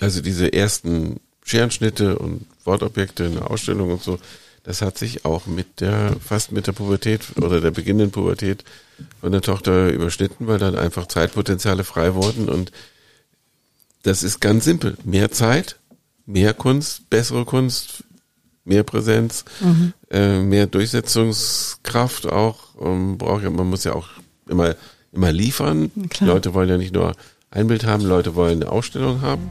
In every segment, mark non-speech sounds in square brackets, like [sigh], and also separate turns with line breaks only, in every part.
Also diese ersten Scherenschnitte und Wortobjekte in der Ausstellung und so, das hat sich auch mit der, fast mit der Pubertät oder der beginnenden Pubertät von der Tochter überschnitten, weil dann einfach Zeitpotenziale frei wurden und das ist ganz simpel. Mehr Zeit, mehr Kunst, bessere Kunst, mehr Präsenz, mhm. äh, mehr Durchsetzungskraft auch. Ähm, braucht ja, man muss ja auch immer, immer liefern. Leute wollen ja nicht nur ein Bild haben, Leute wollen eine Ausstellung haben.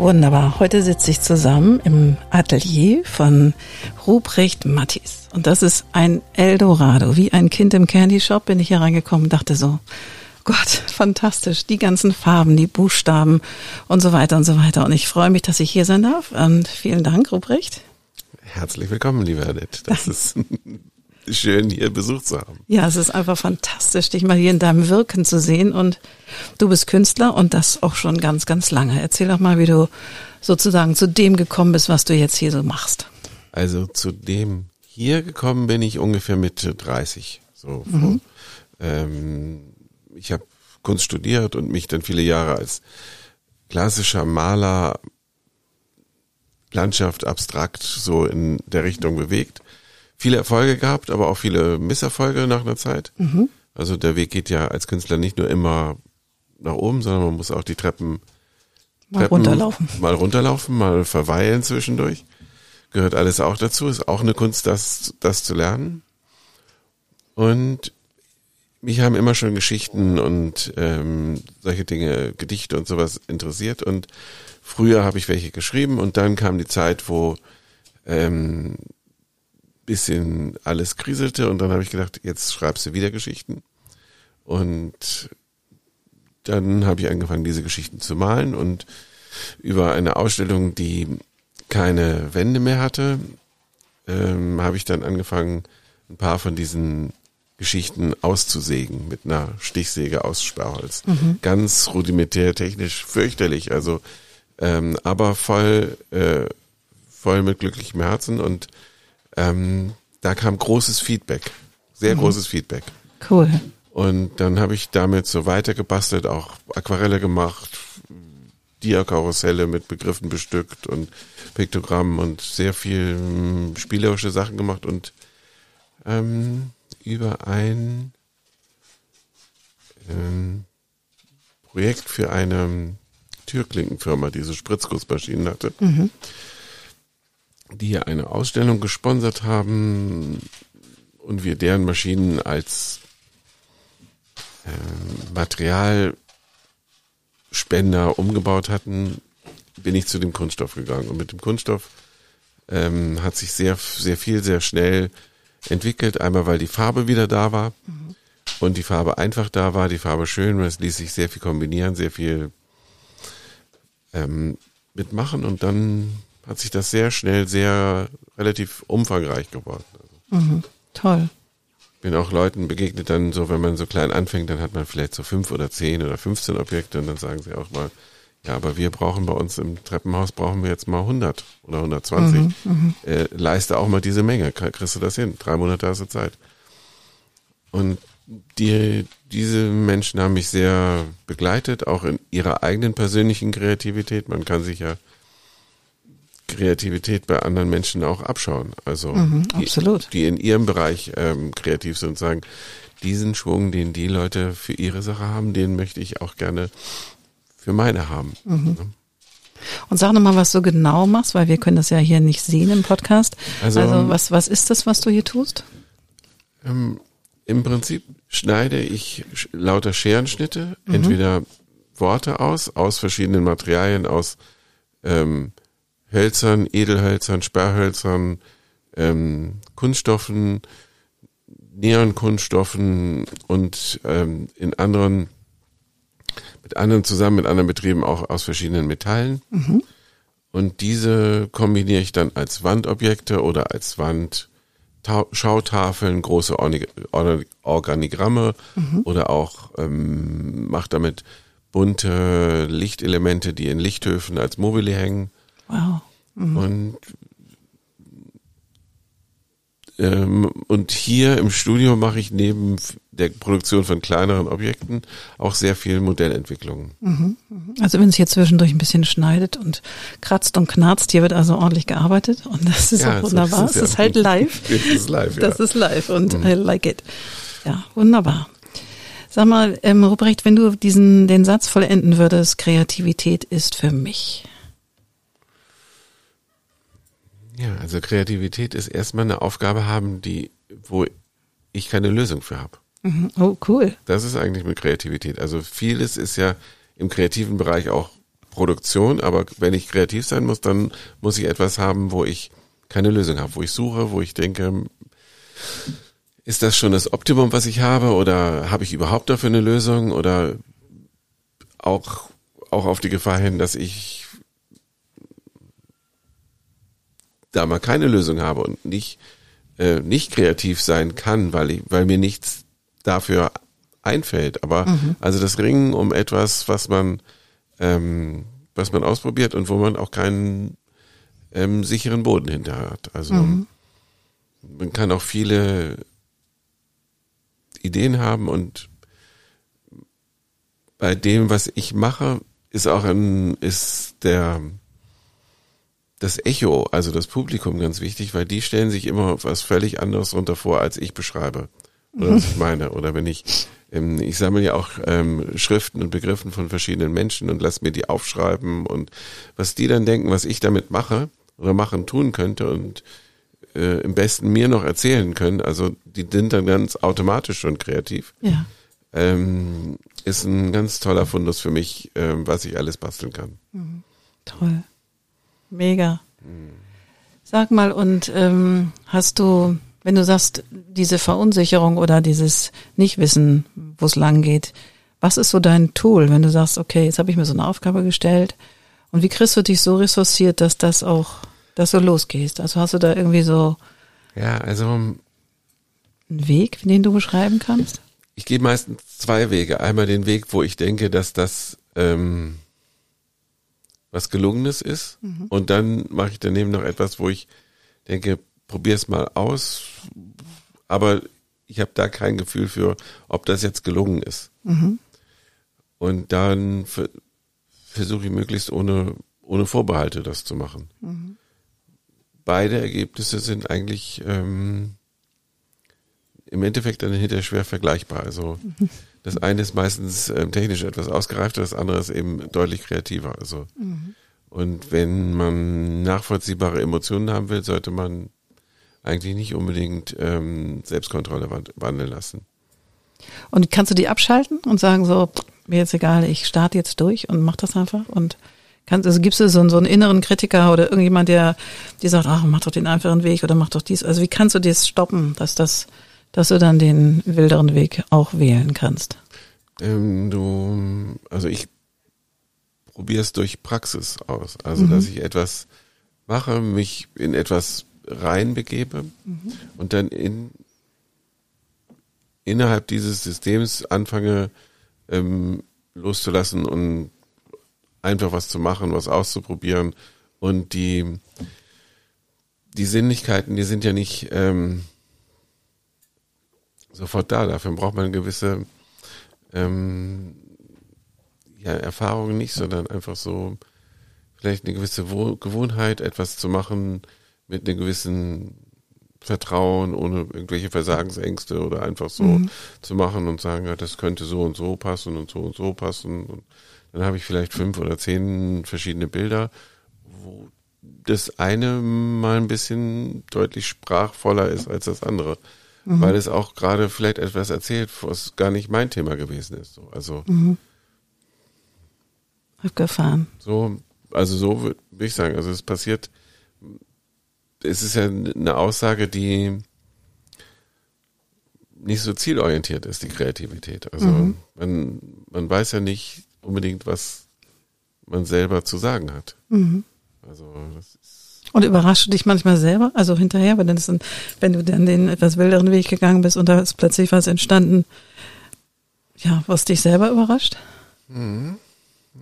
Wunderbar. Heute sitze ich zusammen im Atelier von Ruprecht Mattis. Und das ist ein Eldorado. Wie ein Kind im Candy Shop bin ich hier reingekommen und dachte so, Gott, fantastisch. Die ganzen Farben, die Buchstaben und so weiter und so weiter. Und ich freue mich, dass ich hier sein darf. Und vielen Dank, Ruprecht.
Herzlich willkommen, liebe Annette. Das [laughs] ist schön, hier Besuch zu haben.
Ja, es ist einfach fantastisch, dich mal hier in deinem Wirken zu sehen. Und du bist Künstler und das auch schon ganz, ganz lange. Erzähl doch mal, wie du sozusagen zu dem gekommen bist, was du jetzt hier so machst.
Also zu dem hier gekommen bin ich ungefähr Mitte 30. So mhm. ähm, ich habe Kunst studiert und mich dann viele Jahre als klassischer Maler Landschaft abstrakt so in der Richtung bewegt viele Erfolge gehabt, aber auch viele Misserfolge nach einer Zeit. Mhm. Also der Weg geht ja als Künstler nicht nur immer nach oben, sondern man muss auch die Treppen,
mal Treppen runterlaufen.
Mal runterlaufen, mal verweilen zwischendurch. Gehört alles auch dazu. Ist auch eine Kunst, das, das zu lernen. Und mich haben immer schon Geschichten und ähm, solche Dinge, Gedichte und sowas interessiert. Und früher habe ich welche geschrieben und dann kam die Zeit, wo ähm, bisschen alles kriselte und dann habe ich gedacht, jetzt schreibst du wieder Geschichten. Und dann habe ich angefangen, diese Geschichten zu malen und über eine Ausstellung, die keine Wände mehr hatte, ähm, habe ich dann angefangen, ein paar von diesen Geschichten auszusägen mit einer Stichsäge aus Sperrholz. Mhm. Ganz rudimentär, technisch fürchterlich, also ähm, aber voll, äh, voll mit glücklichem Herzen und ähm, da kam großes Feedback, sehr mhm. großes Feedback.
Cool.
Und dann habe ich damit so weitergebastelt, auch Aquarelle gemacht, Diakarusselle mit Begriffen bestückt und Piktogrammen und sehr viel ähm, spielerische Sachen gemacht und ähm, über ein ähm, Projekt für eine Türklinkenfirma, die so Spritzgussmaschinen hatte. Mhm die eine Ausstellung gesponsert haben und wir deren Maschinen als äh, Materialspender umgebaut hatten, bin ich zu dem Kunststoff gegangen. Und mit dem Kunststoff ähm, hat sich sehr, sehr viel, sehr schnell entwickelt. Einmal, weil die Farbe wieder da war mhm. und die Farbe einfach da war, die Farbe schön, und es ließ sich sehr viel kombinieren, sehr viel ähm, mitmachen und dann hat sich das sehr schnell sehr relativ umfangreich geworden.
Mhm, toll.
Bin auch Leuten begegnet dann so, wenn man so klein anfängt, dann hat man vielleicht so fünf oder zehn oder 15 Objekte und dann sagen sie auch mal, ja, aber wir brauchen bei uns im Treppenhaus brauchen wir jetzt mal 100 oder 120. Mhm, mhm, äh, leiste auch mal diese Menge, kriegst du das hin? Drei Monate hast du Zeit. Und die, diese Menschen haben mich sehr begleitet, auch in ihrer eigenen persönlichen Kreativität. Man kann sich ja Kreativität bei anderen Menschen auch abschauen. Also
mhm, absolut.
Die, die, in ihrem Bereich ähm, kreativ sind und sagen, diesen Schwung, den die Leute für ihre Sache haben, den möchte ich auch gerne für meine haben. Mhm.
Und sag nochmal, was du genau machst, weil wir können das ja hier nicht sehen im Podcast. Also, also was, was ist das, was du hier tust?
Ähm, Im Prinzip schneide ich lauter Scherenschnitte, mhm. entweder Worte aus, aus verschiedenen Materialien, aus ähm, Hölzern, Edelhölzern, Sperrhölzern, ähm, Kunststoffen, Neonkunststoffen und ähm, in anderen mit anderen zusammen, mit anderen Betrieben auch aus verschiedenen Metallen. Mhm. Und diese kombiniere ich dann als Wandobjekte oder als Wandschautafeln, große Organigramme mhm. oder auch ähm, mache damit bunte Lichtelemente, die in Lichthöfen als Mobile hängen.
Wow.
Mhm. Und ähm, und hier im Studio mache ich neben der Produktion von kleineren Objekten auch sehr viel Modellentwicklung.
Mhm, mhm. Also wenn es hier zwischendurch ein bisschen schneidet und kratzt und knarzt, hier wird also ordentlich gearbeitet und das ist ja, auch wunderbar. Es ist, ist halt live. [laughs]
Das ist live, ja.
Das ist live und mhm. I like it. Ja, wunderbar. Sag mal, ähm, Ruprecht, wenn du diesen den Satz vollenden würdest, Kreativität ist für mich.
Ja, also Kreativität ist erstmal eine Aufgabe haben, die, wo ich keine Lösung für habe.
Mhm. Oh, cool.
Das ist eigentlich mit Kreativität. Also vieles ist ja im kreativen Bereich auch Produktion, aber wenn ich kreativ sein muss, dann muss ich etwas haben, wo ich keine Lösung habe, wo ich suche, wo ich denke, ist das schon das Optimum, was ich habe, oder habe ich überhaupt dafür eine Lösung, oder auch, auch auf die Gefahr hin, dass ich da mal keine Lösung habe und nicht, äh, nicht kreativ sein kann, weil ich, weil mir nichts dafür einfällt. Aber mhm. also das Ringen um etwas, was man, ähm, was man ausprobiert und wo man auch keinen ähm, sicheren Boden hinter hat. Also mhm. man kann auch viele Ideen haben und bei dem, was ich mache, ist auch ein, ist der, das Echo, also das Publikum ganz wichtig, weil die stellen sich immer was völlig anderes runter vor, als ich beschreibe. Oder was ich [laughs] meine. Oder wenn ich, ähm, ich sammle ja auch ähm, Schriften und Begriffen von verschiedenen Menschen und lass mir die aufschreiben und was die dann denken, was ich damit mache oder machen tun könnte und äh, im besten mir noch erzählen können, also die sind dann ganz automatisch schon kreativ.
Ja.
Ähm, ist ein ganz toller Fundus für mich, ähm, was ich alles basteln kann.
Mhm. Toll. Mega. Sag mal, und ähm, hast du, wenn du sagst, diese Verunsicherung oder dieses Nichtwissen, wo es lang geht, was ist so dein Tool, wenn du sagst, okay, jetzt habe ich mir so eine Aufgabe gestellt und wie kriegst du dich so ressourciert, dass das auch, dass du losgehst? Also hast du da irgendwie so
ja, also einen
Weg, den du beschreiben kannst?
Ich gehe meistens zwei Wege. Einmal den Weg, wo ich denke, dass das ähm, was Gelungenes ist. Mhm. Und dann mache ich daneben noch etwas, wo ich denke, probier's mal aus. Aber ich habe da kein Gefühl für, ob das jetzt gelungen ist. Mhm. Und dann versuche ich möglichst ohne, ohne Vorbehalte das zu machen. Mhm. Beide Ergebnisse sind eigentlich ähm, im Endeffekt dann hinterher schwer vergleichbar. Also. [laughs] Das eine ist meistens ähm, technisch etwas ausgereifter, das andere ist eben deutlich kreativer. Also mhm. und wenn man nachvollziehbare Emotionen haben will, sollte man eigentlich nicht unbedingt ähm, Selbstkontrolle wandeln lassen.
Und kannst du die abschalten und sagen so, mir jetzt egal, ich starte jetzt durch und mach das einfach und kannst, also gibst du so, so einen inneren Kritiker oder irgendjemand, der dir sagt, ach, mach doch den einfachen Weg oder mach doch dies. Also wie kannst du das stoppen, dass das dass du dann den wilderen Weg auch wählen kannst?
Ähm, du, also ich probiere es durch Praxis aus. Also, mhm. dass ich etwas mache, mich in etwas reinbegebe mhm. und dann in, innerhalb dieses Systems anfange ähm, loszulassen und einfach was zu machen, was auszuprobieren und die die Sinnlichkeiten, die sind ja nicht ähm, sofort da. Dafür braucht man eine gewisse ähm, ja, Erfahrung nicht, sondern einfach so vielleicht eine gewisse Wo Gewohnheit, etwas zu machen mit einem gewissen Vertrauen, ohne irgendwelche Versagensängste oder einfach so mhm. zu machen und sagen, ja, das könnte so und so passen und so und so passen. Und dann habe ich vielleicht fünf oder zehn verschiedene Bilder, wo das eine mal ein bisschen deutlich sprachvoller ist als das andere mhm. weil es auch gerade vielleicht etwas erzählt, was gar nicht mein Thema gewesen ist. Also mhm.
abgefahren.
So, also so würde ich sagen. Also es passiert, es ist ja eine Aussage, die nicht so zielorientiert ist, die Kreativität. Also mhm. man, man weiß ja nicht, unbedingt, was man selber zu sagen hat.
Mhm.
Also das ist
Und überraschst du dich manchmal selber? Also hinterher, wenn, das wenn du dann den etwas wilderen Weg gegangen bist und da ist plötzlich was entstanden, ja, was dich selber überrascht?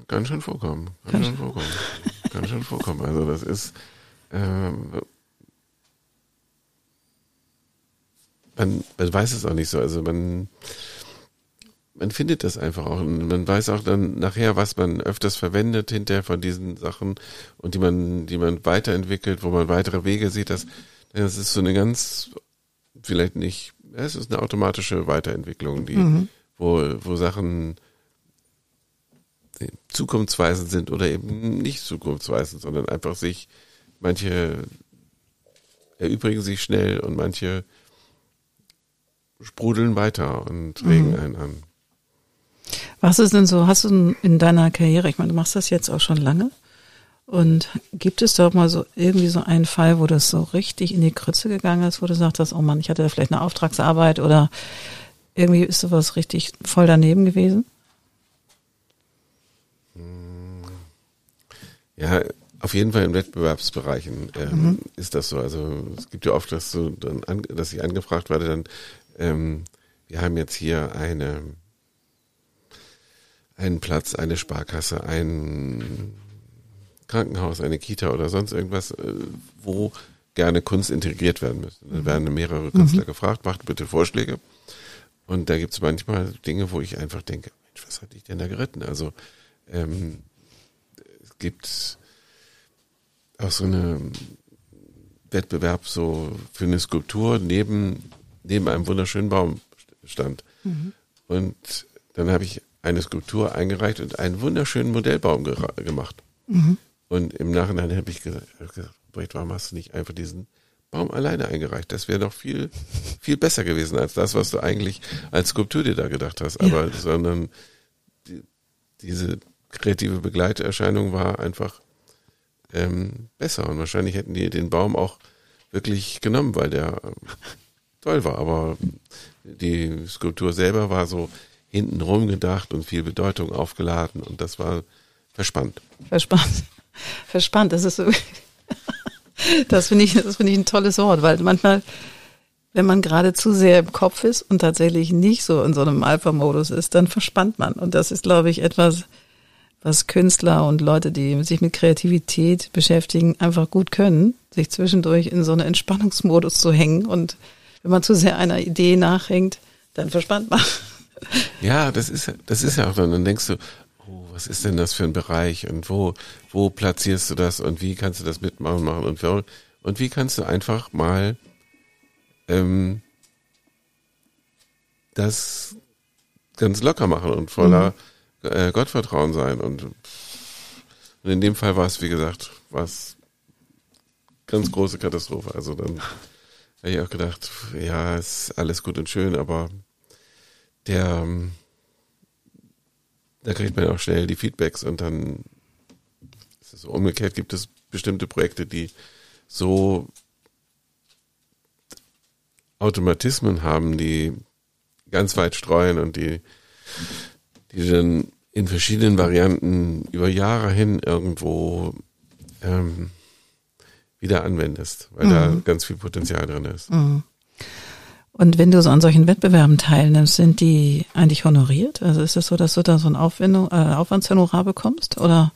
Kann schon vorkommen. Kann,
Kann
schon vorkommen. Kann schon vorkommen. Also das ist ähm, man, man weiß es auch nicht so. Also man man findet das einfach auch. Und man weiß auch dann nachher, was man öfters verwendet hinterher von diesen Sachen und die man, die man weiterentwickelt, wo man weitere Wege sieht. Das, das ist so eine ganz, vielleicht nicht, es ist eine automatische Weiterentwicklung, die, wo, wo Sachen zukunftsweisend sind oder eben nicht zukunftsweisend, sondern einfach sich, manche erübrigen sich schnell und manche sprudeln weiter und regen einen an.
Was ist denn so, hast du in- in deiner Karriere, ich meine, du machst das jetzt auch schon lange, und gibt es doch mal so irgendwie so einen Fall, wo das so richtig in die Krütze gegangen ist, wo du sagtest, oh Mann, ich hatte da vielleicht eine Auftragsarbeit oder irgendwie ist sowas richtig voll daneben gewesen?
Ja, auf jeden Fall in Wettbewerbsbereichen ähm, ist das so. Also es gibt ja oft, dass so dann an, dass ich angefragt werde, dann ähm, wir haben jetzt hier eine einen Platz, eine Sparkasse, ein Krankenhaus, eine Kita oder sonst irgendwas, äh, wo gerne Kunst integriert werden müsste. Dann werden mehrere Künstler gefragt, macht bitte Vorschläge. Und da gibt es manchmal Dinge, wo ich einfach denke, Mensch, was hat dich denn da geritten? Also ähm, es gibt auch so eine Wettbewerb so für eine Skulptur neben, neben einem wunderschönen Baum stand. Und dann habe ich eine Skulptur eingereicht und einen wunderschönen Modellbaum gera- gemacht. Und im Nachhinein habe ich gesagt, Brecht, warum hast du nicht einfach diesen Baum alleine eingereicht? Das wäre doch viel, viel besser gewesen als das, was du eigentlich als Skulptur dir da gedacht hast. Aber, sondern die, diese kreative Begleiterscheinung war einfach ähm, besser. Und wahrscheinlich hätten die den Baum auch wirklich genommen, weil der ähm, toll war. Aber die Skulptur selber war so hintenrum gedacht und viel Bedeutung aufgeladen und das war verspannt.
Verspannt. [laughs] Verspannt, das ist so. [laughs] Das finde ich, das finde ich ein tolles Wort, weil manchmal, wenn man gerade zu sehr im Kopf ist und tatsächlich nicht so in so einem Alpha-Modus ist, dann verspannt man. Und das ist, glaube ich, etwas, was Künstler und Leute, die sich mit Kreativität beschäftigen, einfach gut können, sich zwischendurch in so einen Entspannungsmodus zu hängen. Und wenn man zu sehr einer Idee nachhängt, dann verspannt man. [laughs]
Ja, das ist, das ist ja auch dann, dann denkst du, oh, was ist denn das für ein Bereich? Und wo, wo platzierst du das? Und wie kannst du das mitmachen machen und, wo- und wie kannst du einfach mal ähm, das ganz locker machen und voller äh, Gottvertrauen sein? Und, und in dem Fall war es, wie gesagt, war es ganz große Katastrophe. Also dann habe ich auch gedacht, ja, ist alles gut und schön, aber der, ähm, da kriegt man auch schnell die Feedbacks und dann ist es so umgekehrt, gibt es bestimmte Projekte, die so Automatismen haben, die ganz weit streuen und die, die dann in verschiedenen Varianten über Jahre hin irgendwo ähm, wieder anwendest, weil da ganz viel Potenzial drin ist.
Und wenn du so an solchen Wettbewerben teilnimmst, sind die eigentlich honoriert? Also ist es so, dass du da so ein Aufwendung, äh, Aufwandshonorar bekommst? Oder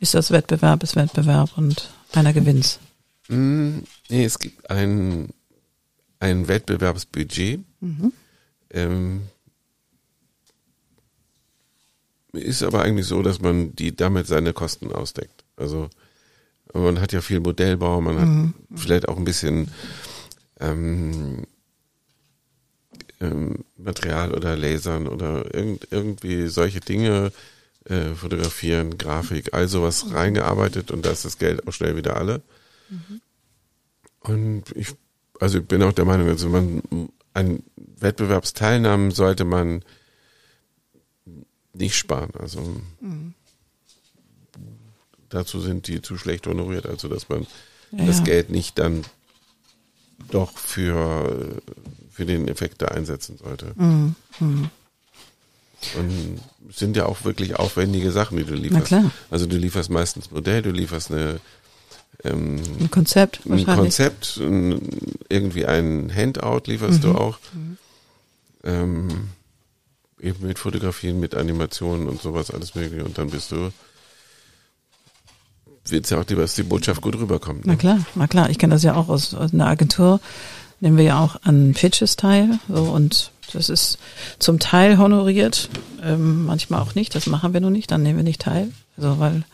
ist das Wettbewerb ist Wettbewerb und einer gewinnt?
Mm, Nee, es gibt ein, ein Wettbewerbsbudget. Ähm, ist aber eigentlich so, dass man die damit seine Kosten ausdeckt. Also man hat ja viel Modellbau, man hat vielleicht auch ein bisschen ähm, ähm, Material oder Lasern oder irgend, irgendwie solche Dinge äh, fotografieren, Grafik, all sowas reingearbeitet und da ist das Geld auch schnell wieder alle. Und ich, also ich bin auch der Meinung, also man an Wettbewerbsteilnahmen sollte man nicht sparen. Also dazu sind die zu schlecht honoriert, also dass man
Ja,
das. Geld nicht dann doch für, für den Effekt da einsetzen sollte. Und sind ja auch wirklich aufwendige Sachen, die du lieferst.
Na klar.
Also du lieferst meistens Modell, du lieferst eine ähm,
Ein Konzept
ein. Konzept, ein, irgendwie ein Handout lieferst
Mhm.
du auch. Ähm, eben mit Fotografien, mit Animationen und sowas, alles mögliche. Und dann bist du, willst ja auch, dass die Botschaft gut rüberkommt.
Na
Ne?
klar, na klar. Ich kenne das ja auch aus, aus einer Agentur. Nehmen wir ja auch an Pitches teil. So, und das ist zum Teil honoriert, ähm, manchmal auch nicht. Das machen wir noch nicht, dann nehmen wir nicht teil. Also, weil ein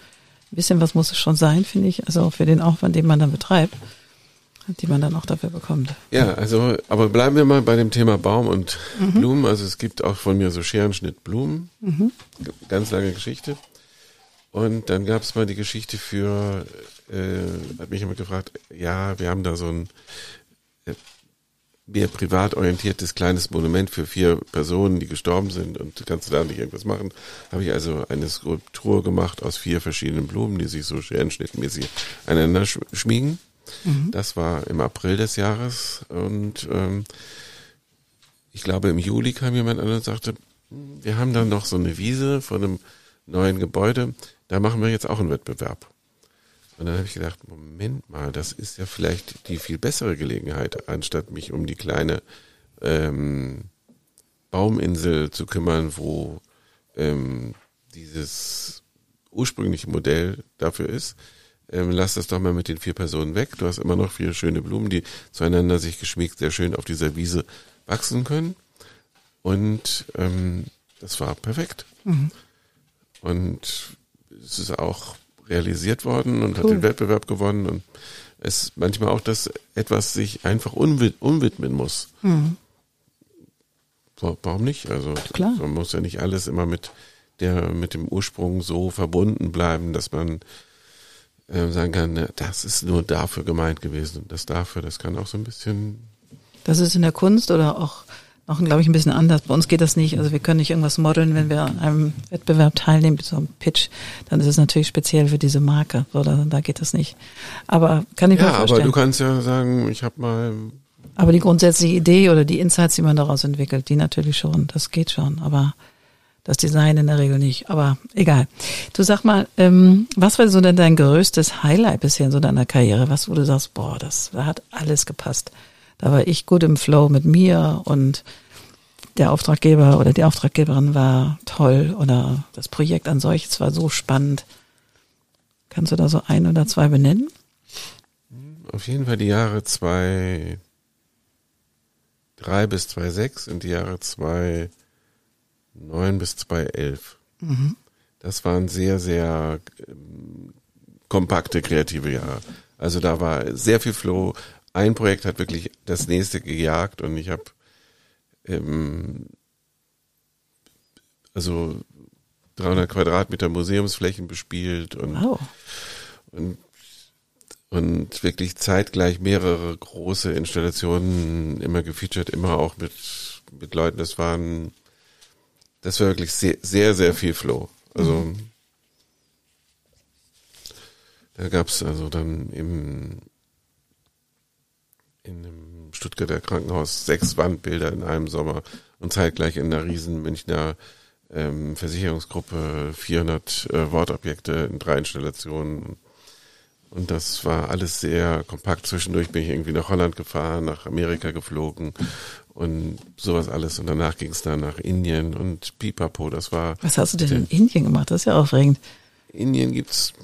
bisschen was muss es schon sein, finde ich. Also für den Aufwand, den man dann betreibt, die man dann auch dafür bekommt.
Ja, also, aber bleiben wir mal bei dem Thema Baum und
Mhm.
Blumen. Also es gibt auch von mir so Scherenschnitt Blumen.
Mhm.
Ganz lange Geschichte. Und dann gab es mal die Geschichte für, äh, hat mich jemand gefragt, ja, wir haben da so ein mehr privat orientiertes kleines Monument für vier Personen, die gestorben sind und kannst du da nicht irgendwas machen? Habe ich also eine Skulptur gemacht aus vier verschiedenen Blumen, die sich so scherenschnittmäßig aneinander sch schmiegen. Das war im April des Jahres und ähm, ich glaube im Juli kam jemand an und sagte, "Hm, wir haben da noch so eine Wiese von einem neuen Gebäude, da machen wir jetzt auch einen Wettbewerb. Und dann habe ich gedacht, Moment mal, das ist ja vielleicht die viel bessere Gelegenheit, anstatt mich um die kleine ähm, Bauminsel zu kümmern, wo ähm, dieses ursprüngliche Modell dafür ist. Ähm, lass das doch mal mit den vier Personen weg. Du hast immer noch vier schöne Blumen, die zueinander sich geschmiegt sehr schön auf dieser Wiese wachsen können. Und ähm, das war perfekt. Und es ist auch realisiert worden und hat
Cool.
den Wettbewerb gewonnen. Und es ist manchmal auch, dass etwas sich einfach unwi unwidmen muss. Wa- Warum nicht? Also
Klar.
man muss ja nicht alles immer mit der mit dem Ursprung so verbunden bleiben, dass man äh, sagen kann, das ist nur dafür gemeint gewesen und das dafür, das kann auch so ein bisschen
Das ist in der Kunst oder auch noch, glaube ich, ein bisschen anders. Bei uns geht das nicht. Also wir können nicht irgendwas modeln, wenn wir an einem Wettbewerb teilnehmen, so einem Pitch. Dann ist es natürlich speziell für diese Marke. So, da, da geht das nicht. Aber kann ich mir
ja, aber
vorstellen.
du kannst ja sagen, ich habe mal
Aber die grundsätzliche Idee oder die Insights, die man daraus entwickelt, die natürlich schon, das geht schon. Aber das Design in der Regel nicht. Aber egal. Du sag mal, ähm, was war so denn dein größtes Highlight bisher in so deiner Karriere? Was, wo du sagst, boah, das da hat alles gepasst. Da war ich gut im Flow mit mir und der Auftraggeber oder die Auftraggeberin war toll oder das Projekt an solches war so spannend. Kannst du da so ein oder zwei benennen?
auf jeden Fall die Jahre zwei drei bis zwei sechs und die Jahre zwei neun bis zwei elf. Das waren sehr, sehr ähm, kompakte kreative Jahre. Also da war sehr viel Flow. Ein Projekt hat wirklich das nächste gejagt und ich habe ähm, also 300 Quadratmeter Museumsflächen bespielt und
Wow.
und, und wirklich zeitgleich mehrere große Installationen immer gefeatured, immer auch mit, mit Leuten. Das waren, das war wirklich sehr, sehr, sehr viel Flow. Also, da gab's also dann im, in einem Stuttgarter Krankenhaus sechs Wandbilder in einem Sommer und zeitgleich in einer riesen Münchner ähm, Versicherungsgruppe 400 äh, Wortobjekte in drei Installationen. Und das war alles sehr kompakt. Zwischendurch bin ich irgendwie nach Holland gefahren, nach Amerika geflogen und sowas alles. Und danach ging es dann nach Indien und Pipapo. Das war
Was hast du denn in Indien gemacht? Das ist ja aufregend.
Indien gibt's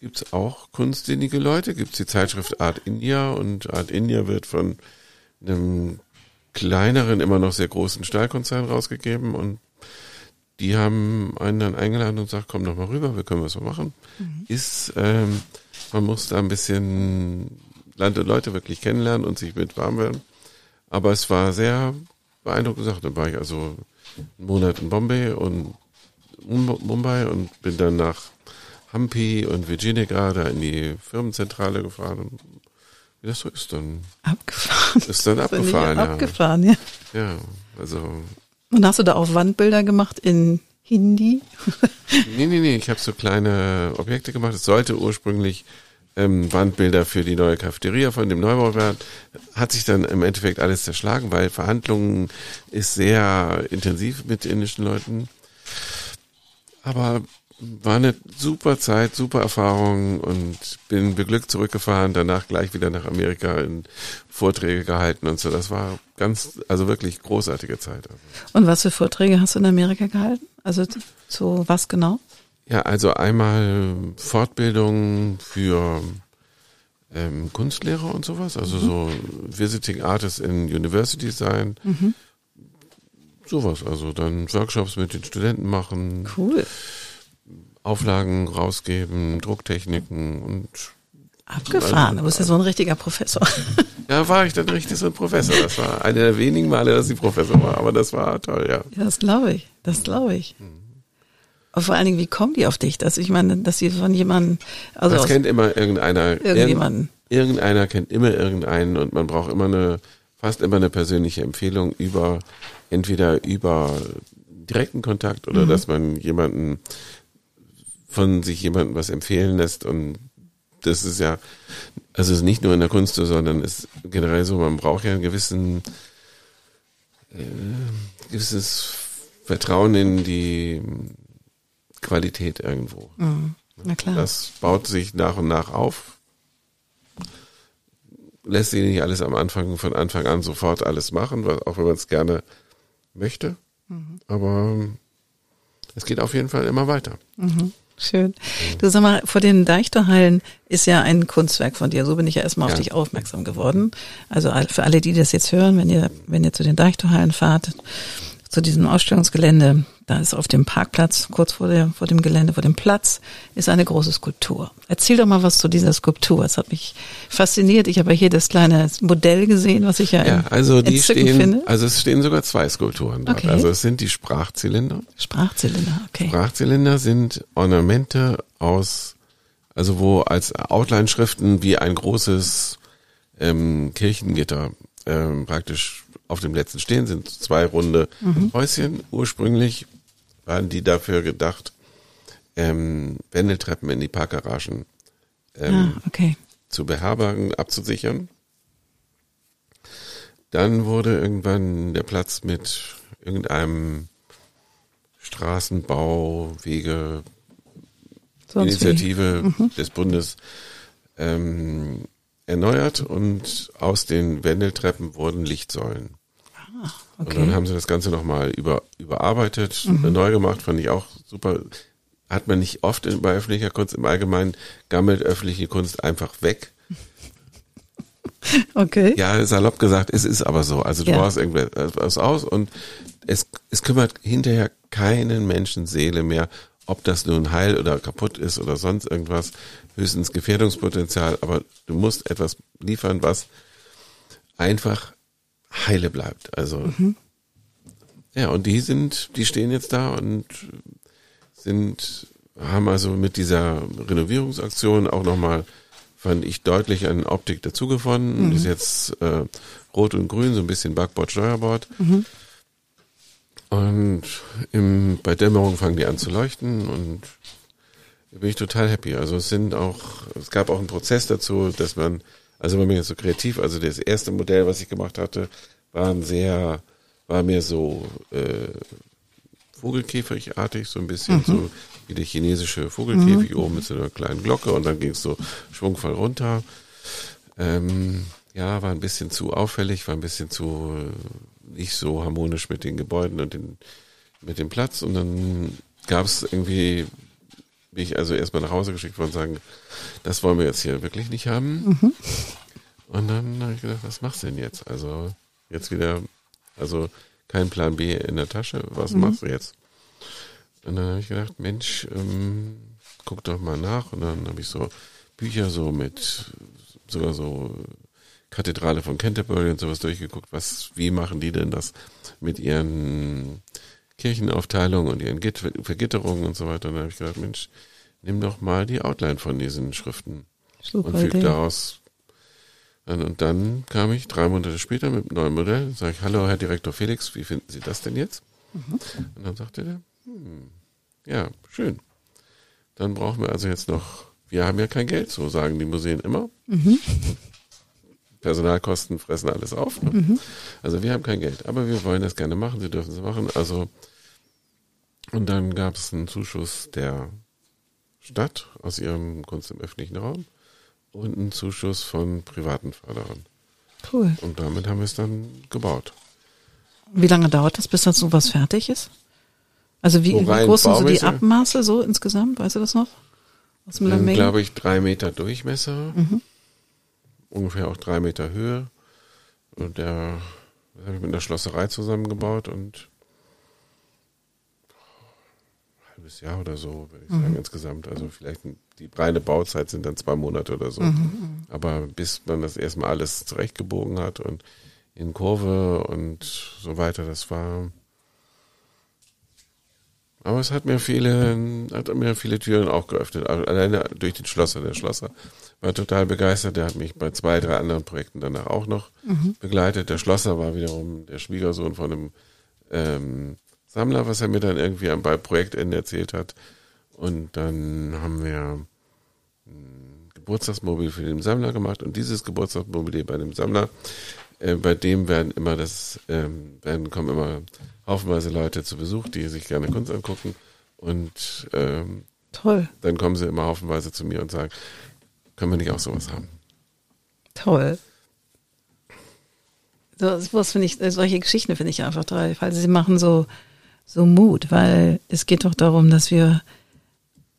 gibt's auch kunstsinnige Leute. Gibt's die Zeitschrift Art India und Art India wird von einem kleineren, immer noch sehr großen Stahlkonzern rausgegeben und die haben einen dann eingeladen und sagt, komm doch mal rüber, wir können was machen. Ist, ähm, man muss da ein bisschen Land und Leute wirklich kennenlernen und sich mit warm werden. Aber es war sehr beeindruckend gesagt. Dann war ich also einen Monat in Bombay und Mum- Mumbai und bin dann nach Hampi und Virginia da in die Firmenzentrale gefahren. Und wie das so ist, dann
Abgefahren.
ist dann [laughs] abgefahren. Ja.
Abgefahren, ja.
ja, also
Und hast du da auch Wandbilder gemacht in Hindi? [laughs]
Nee, nee, nee, ich habe so kleine Objekte gemacht. Es sollte ursprünglich ähm, Wandbilder für die neue Cafeteria von dem Neubauwerk. Hat sich dann im Endeffekt alles zerschlagen, weil Verhandlungen ist sehr intensiv mit indischen Leuten. Aber war eine super Zeit, super Erfahrung und bin beglückt zurückgefahren, danach gleich wieder nach Amerika in Vorträge gehalten und so. Das war ganz, also wirklich großartige Zeit.
Und was für Vorträge hast du in Amerika gehalten? Also so was genau?
Ja, also einmal Fortbildung für ähm, Kunstlehrer und sowas, also mhm. so Visiting Artists in University sein. Mhm. Sowas, also dann Workshops mit den Studenten machen.
Cool.
Auflagen rausgeben, Drucktechniken und
Abgefahren, du bist ja so ein richtiger Professor. [laughs]
Ja, war ich dann richtig so ein Professor. Das war eine der wenigen Male, dass ich Professor war, aber das war toll, ja.
Ja, das glaube ich, das glaube ich. Aber vor allen Dingen, wie kommen die auf dich? Dass ich meine, dass sie von jemandem,
also das kennt immer irgendeiner.
Irgendjemanden.
Irgendeiner kennt immer irgendeinen und man braucht immer eine, fast immer eine persönliche Empfehlung über, entweder über direkten Kontakt oder mhm. dass man jemanden von sich jemandem was empfehlen lässt und das ist ja, also es ist nicht nur in der Kunst so, sondern es ist generell so, man braucht ja einen gewissen, äh, gewisses Vertrauen in die Qualität irgendwo.
Mhm. Na klar.
Das baut sich nach und nach auf. Lässt sich nicht alles am Anfang, von Anfang an sofort alles machen, auch wenn man es gerne möchte. Mhm. Aber es geht auf jeden Fall immer weiter.
Mhm. Schön. Du sag mal, vor den Deichtorhallen ist ja ein Kunstwerk von dir. So bin ich ja erstmal ja. auf dich aufmerksam geworden. Also für alle, die das jetzt hören, wenn ihr, wenn ihr zu den Deichtorhallen fahrt, zu diesem Ausstellungsgelände, da ist auf dem Parkplatz, kurz vor, der, vor dem Gelände, vor dem Platz, ist eine große Skulptur. Erzähl doch mal was zu dieser Skulptur. Es hat mich fasziniert. Ich habe ja hier das kleine Modell gesehen, was ich ja,
ja also die stehen, finde. Also es stehen sogar zwei Skulpturen dort. Okay. Also es sind die Sprachzylinder.
Sprachzylinder, okay.
Sprachzylinder sind Ornamente aus, also wo als Outline-Schriften wie ein großes ähm, Kirchengitter ähm, praktisch auf dem letzten stehen, sind zwei runde mhm. Häuschen. Ursprünglich waren die dafür gedacht, ähm, Wendeltreppen in die Parkgaragen ähm,
ah, okay.
zu beherbergen, abzusichern. Dann wurde irgendwann der Platz mit irgendeinem Straßenbau, Wege, Initiative mhm. des Bundes ähm, erneuert und aus den Wendeltreppen wurden Lichtsäulen. Okay. Und dann haben sie das Ganze nochmal über, überarbeitet, mhm. neu gemacht, fand ich auch super. Hat man nicht oft bei öffentlicher Kunst im Allgemeinen, gammelt öffentliche Kunst einfach weg. [laughs]
Okay.
Ja, salopp gesagt, es ist aber so. Also du ja. brauchst irgendwas aus und es, es kümmert hinterher keinen Menschen Seele mehr, ob das nun heil oder kaputt ist oder sonst irgendwas höchstens Gefährdungspotenzial, aber du musst etwas liefern, was einfach heile bleibt. Also mhm. ja, und die sind, die stehen jetzt da und sind, haben also mit dieser Renovierungsaktion auch nochmal, fand ich, deutlich an Optik dazugewonnen. Mhm. Ist jetzt äh, rot und grün, so ein bisschen Backbord, Steuerbord. Mhm. Und im, bei Dämmerung fangen die an zu leuchten und da bin ich total happy. Also es sind auch, es gab auch einen Prozess dazu, dass man, also man jetzt so kreativ, also das erste Modell, was ich gemacht hatte, war ein sehr, war mir so äh, Vogelkäfigartig, so ein bisschen mhm. so wie der chinesische Vogelkäfig mhm. oben mit so einer kleinen Glocke und dann ging es so schwungvoll runter. Ähm, ja, war ein bisschen zu auffällig, war ein bisschen zu äh, nicht so harmonisch mit den Gebäuden und den, mit dem Platz und dann gab es irgendwie bin ich also erstmal nach Hause geschickt worden und sagen, das wollen wir jetzt hier wirklich nicht haben. Mhm. Und dann habe ich gedacht, was machst du denn jetzt? Also jetzt wieder, also kein Plan B in der Tasche, was mhm. machst du jetzt? Und dann habe ich gedacht, Mensch, ähm, guck doch mal nach. Und dann habe ich so Bücher so mit, sogar so Kathedrale von Canterbury und sowas durchgeguckt, was, wie machen die denn das mit ihren Kirchenaufteilung und ihren Vergitterungen und so weiter. Und dann habe ich gedacht, Mensch, nimm doch mal die Outline von diesen Schriften Super und füg Idee. daraus. Und dann kam ich drei Monate später mit einem neuen Modell, sage ich, hallo Herr Direktor Felix, wie finden Sie das denn jetzt? Mhm. Und dann sagte er, hm, ja, schön. Dann brauchen wir also jetzt noch wir haben ja kein Geld, so sagen die Museen immer.
Mhm.
Personalkosten fressen alles auf. Ne?
Mhm.
Also wir haben kein Geld, aber wir wollen das gerne machen, sie dürfen es machen. Also und dann gab es einen Zuschuss der Stadt aus ihrem Kunst im öffentlichen Raum und einen Zuschuss von privaten Förderern.
Cool.
Und damit haben wir es dann gebaut.
Wie lange dauert das, bis das sowas fertig ist? Also wie, wie groß sind so die? Abmaße so insgesamt? Weißt du das noch? Aus dem
glaube ich, drei Meter Durchmesser,
Mhm.
Ungefähr auch drei Meter Höhe. Und der das habe ich mit einer Schlosserei zusammengebaut und ein halbes Jahr oder so, würde ich
Mhm.
sagen, insgesamt. Also vielleicht die reine Bauzeit sind dann zwei Monate oder so.
Mhm,
Aber bis man das erstmal alles zurechtgebogen hat und in Kurve und so weiter, das war. Aber es hat mir viele, hat mir viele Türen auch geöffnet. Alleine durch den Schlosser. Der Schlosser war total begeistert. Der hat mich bei zwei, drei anderen Projekten danach auch noch begleitet. Der Schlosser war wiederum der Schwiegersohn von einem ähm, Sammler, was er mir dann irgendwie am- bei Projektende erzählt hat. Und dann haben wir ein Geburtstagsmobil für den Sammler gemacht und dieses Geburtstagsmobil bei dem Sammler, äh, bei dem werden immer das, ähm, werden kommen immer haufenweise Leute zu Besuch, die sich gerne Kunst angucken und ähm,
Toll,
dann kommen sie immer haufenweise zu mir und sagen, können wir nicht auch sowas haben?
toll. So, sowas finde ich, solche Geschichten finde ich einfach toll, weil sie machen so, so Mut, weil es geht doch darum, dass wir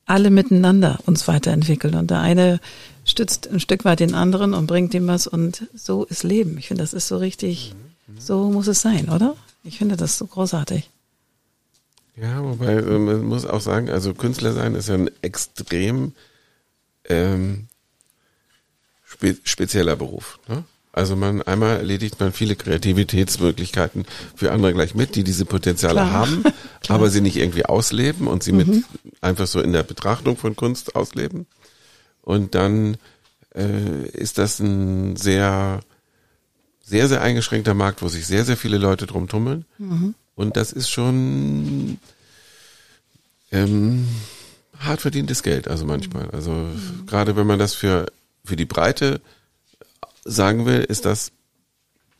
alle miteinander uns weiterentwickeln und der eine stützt ein Stück weit den anderen und bringt ihm was und so ist Leben. Ich finde, das ist so richtig, so muss es sein, oder? Ich finde das so großartig.
Ja, wobei äh, man muss auch sagen, also Künstler sein ist ja ein extrem ähm, spe spezieller Beruf. Ne? Also man einmal erledigt man viele Kreativitätsmöglichkeiten für andere gleich mit, die diese Potenziale
Klar.
haben, [laughs] aber sie nicht irgendwie ausleben und sie mit einfach so in der Betrachtung von Kunst ausleben. Und dann äh, ist das ein sehr sehr, sehr eingeschränkter Markt, wo sich sehr, sehr viele Leute drum tummeln. Und das ist schon ähm, hart verdientes Geld, also manchmal. Also gerade wenn man das für, für die Breite sagen will, ist das,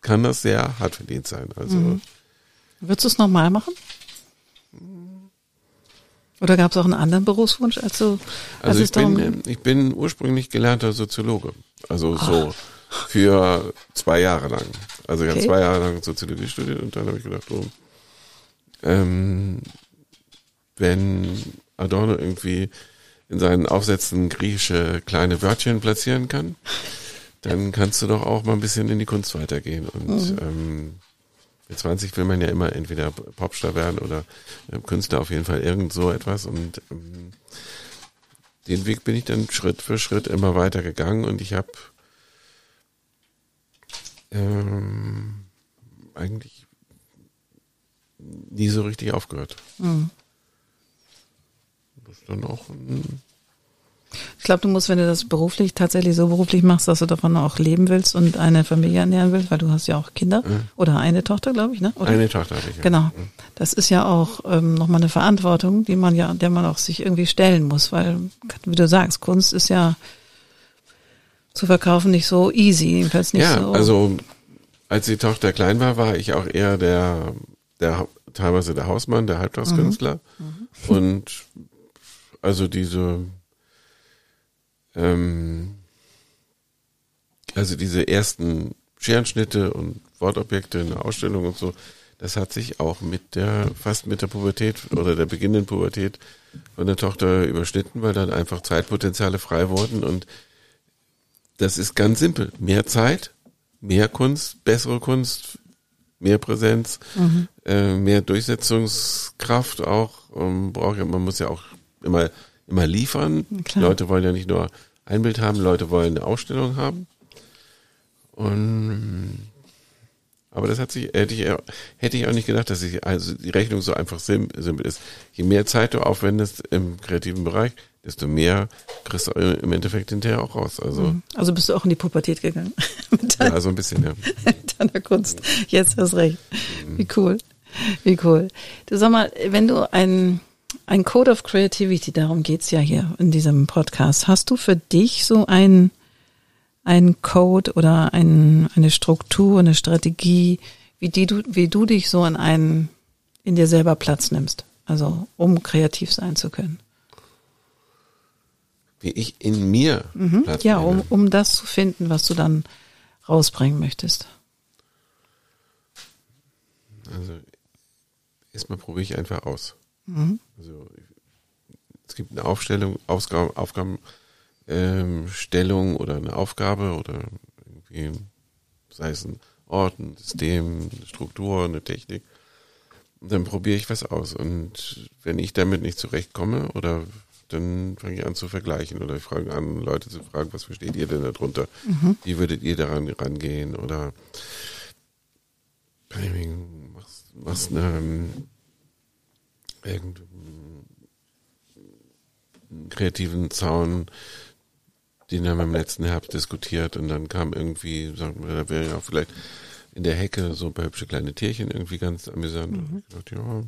kann das sehr hart verdient sein. Also
Würdest du es nochmal machen? Oder gab es auch einen anderen Berufswunsch, als du, als
Also
es
ich bin,
darum
ich bin ursprünglich gelernter Soziologe. Also so für zwei Jahre lang. Also ich habe
Okay.
zwei Jahre lang Soziologie studiert und dann habe ich gedacht, oh, ähm, wenn Adorno irgendwie in seinen Aufsätzen griechische kleine Wörtchen platzieren kann, dann kannst du doch auch mal ein bisschen in die Kunst weitergehen. Und ähm, mit 20 will man ja immer entweder Popstar werden oder äh, Künstler auf jeden Fall irgend so etwas. Und ähm, den Weg bin ich dann Schritt für Schritt immer weiter gegangen und ich habe ähm, eigentlich nie so richtig aufgehört.
Mhm.
Das ist dann auch ein,
Ich glaube, du musst, wenn du das beruflich tatsächlich so beruflich machst, dass du davon auch leben willst und eine Familie ernähren willst, weil du hast ja auch Kinder oder eine Tochter, glaube ich, ne? Oder?
eine Tochter hatte ich. ja.
Genau. Das ist ja auch ähm, nochmal eine Verantwortung, die man ja, der man auch sich irgendwie stellen muss, weil, wie du sagst, Kunst ist ja zu verkaufen nicht so easy, jedenfalls nicht
ja,
so.
also als die Tochter klein war, war ich auch eher der, der teilweise der Hausmann, der Halbtagskünstler. Und also diese ähm, also diese ersten Scherenschnitte und Wortobjekte in der Ausstellung und so, das hat sich auch mit der, fast mit der Pubertät oder der beginnenden Pubertät von der Tochter überschnitten, weil dann einfach Zeitpotenziale frei wurden und das ist ganz simpel. Mehr Zeit, mehr Kunst, bessere Kunst, mehr Präsenz, äh, mehr Durchsetzungskraft auch. Ähm, braucht man muss ja auch immer, immer liefern.
Klar.
Leute wollen ja nicht nur ein Bild haben, Leute wollen eine Ausstellung haben. Und aber das hat sich, hätte ich, hätte ich auch nicht gedacht, dass ich, also die Rechnung so einfach sim, simpel ist. Je mehr Zeit du aufwendest im kreativen Bereich, desto mehr kriegst du im Endeffekt hinterher auch raus. Also,
also bist du auch in die Pubertät gegangen [laughs] mit deiner,
ja, so ein bisschen, ja. [laughs]
mit deiner Kunst. Jetzt hast recht. Wie cool. Wie cool. Du sag mal, wenn du ein, Ein Code of Creativity, darum geht's ja hier in diesem Podcast. Hast du für dich so ein, ein Code oder ein, eine Struktur, eine Strategie, wie, die du, wie du dich so in einen, in dir selber Platz nimmst? Also, um kreativ sein zu können.
Wie ich in mir
Mhm.
Platz
Ja,
nehme.
um, um das zu finden, was du dann rausbringen möchtest.
Also erstmal probiere ich einfach aus.
Mhm.
Also es gibt eine Aufstellung, Ausgaben, Aufgaben, ähm, Stellung oder eine Aufgabe oder irgendwie, sei es ein Ort, ein System, eine Struktur, eine Technik. Und dann probiere ich was aus. Und wenn ich damit nicht zurechtkomme oder dann fange ich an zu vergleichen oder ich fange an, Leute zu fragen, was versteht ihr denn darunter? Wie würdet ihr daran rangehen? Oder machst, machst eine, ähm, irgendeinen einen kreativen Zaun, den haben wir im letzten Herbst diskutiert und dann kam irgendwie, sagen wir, da wäre ja vielleicht in der Hecke so ein paar hübsche kleine Tierchen irgendwie ganz amüsant. Und ich dachte, ja,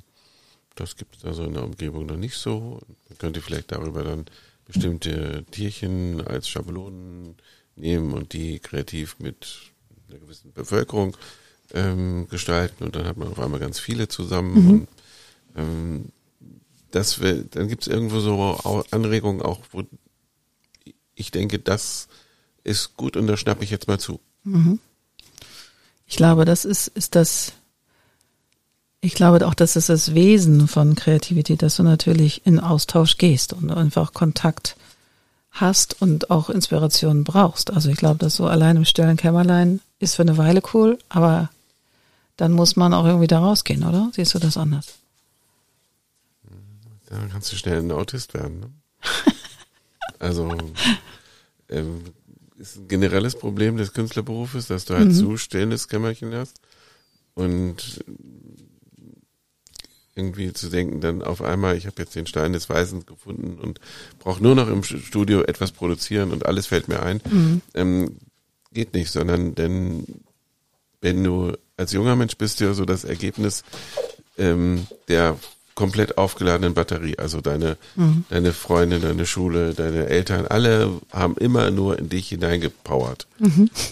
das gibt es da so in der Umgebung noch nicht so. Man könnte vielleicht darüber dann bestimmte Tierchen als Schablonen nehmen und die kreativ mit einer gewissen Bevölkerung ähm, gestalten und dann hat man auf einmal ganz viele zusammen und ähm, das wär, dann gibt es irgendwo so Anregungen auch, wo ich denke, das ist gut und da schnappe ich jetzt mal zu.
Ich glaube, das ist, ist das, ich glaube auch, das ist das Wesen von Kreativität, dass du natürlich in Austausch gehst und einfach Kontakt hast und auch Inspiration brauchst. Also ich glaube, dass so allein im stillen Kämmerlein ist für eine Weile cool, aber dann muss man auch irgendwie da rausgehen, oder? Siehst du das anders?
Dann kannst du schnell ein Autist werden. Ne? [laughs] also [laughs] ähm, ist ein generelles Problem des Künstlerberufes, dass du halt so stilles Kämmerchen hast und irgendwie zu denken, dann auf einmal, ich habe jetzt den Stein des Weisen gefunden und brauche nur noch im Studio etwas produzieren und alles fällt mir ein. Ähm, geht nicht, sondern denn wenn du als junger Mensch bist, ja so das Ergebnis ähm, der komplett aufgeladenen Batterie. Also deine, deine Freunde, deine Schule, deine Eltern, alle haben immer nur in dich hineingepowert.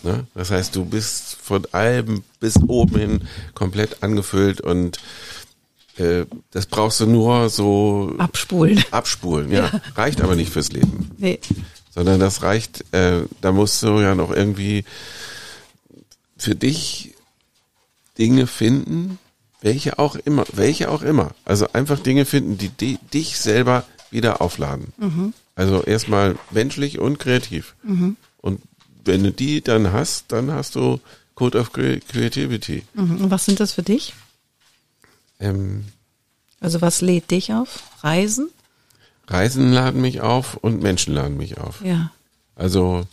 Ne? Das heißt, du bist von allem bis oben hin komplett angefüllt und äh, das brauchst du nur so
Abspulen.
abspulen. Ja, reicht aber nicht fürs Leben
Nee.
sondern das reicht, äh, da musst du ja noch irgendwie für dich Dinge finden, welche auch immer, welche auch immer. Also einfach Dinge finden, die, di- dich selber wieder aufladen. Also erstmal menschlich und kreativ. Und wenn du die dann hast, dann hast du Code of Cre- Creativity.
Mhm. Und was sind das für dich?
Ähm,
Also was lädt dich auf? Reisen?
Reisen laden mich auf und Menschen laden mich auf.
Ja.
Also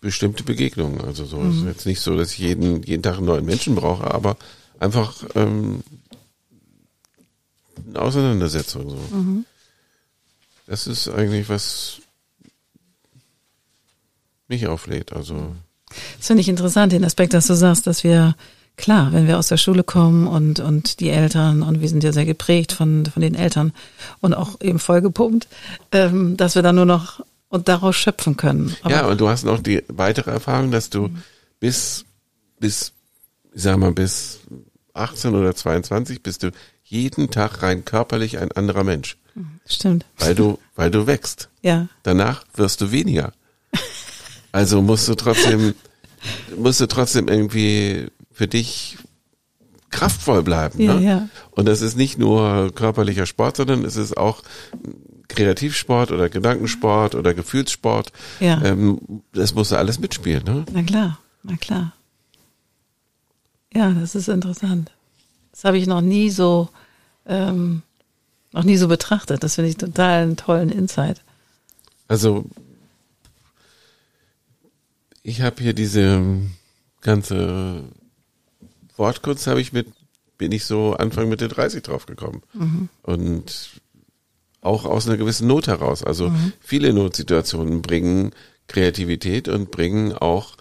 bestimmte Begegnungen. Also so ist jetzt nicht so, dass ich jeden, jeden Tag einen neuen Menschen brauche, aber einfach ähm, eine Auseinandersetzung. So. Das ist eigentlich was mich auflädt. Also
Das finde ich interessant, den Aspekt, dass du sagst, dass wir, klar, wenn wir aus der Schule kommen und, und die Eltern, und wir sind ja sehr geprägt von, von den Eltern und auch eben vollgepumpt, ähm, dass wir dann nur noch und daraus schöpfen können. Aber,
ja, und du hast noch die weitere Erfahrung, dass du bis, bis, ich sag mal, bis 18 oder 22 bist du jeden Tag rein körperlich ein anderer Mensch.
Stimmt.
Weil du, weil du wächst.
Ja.
Danach wirst du weniger. [laughs] Also musst du trotzdem, musst du trotzdem irgendwie für dich kraftvoll bleiben.
Ja,
ne?
ja.
Und das ist nicht nur körperlicher Sport, sondern es ist auch Kreativsport oder Gedankensport oder Gefühlssport.
Ja.
Ähm, das musst du alles mitspielen. Ne?
Na klar, na klar. Ja, das ist interessant. Das habe ich noch nie so, ähm, noch nie so betrachtet. Das finde ich total einen tollen Insight.
Also ich habe hier diese ganze Wortkunst habe ich mit bin ich so Anfang Mitte 30 drauf gekommen und auch aus einer gewissen Not heraus. Also viele Notsituationen bringen Kreativität und bringen auch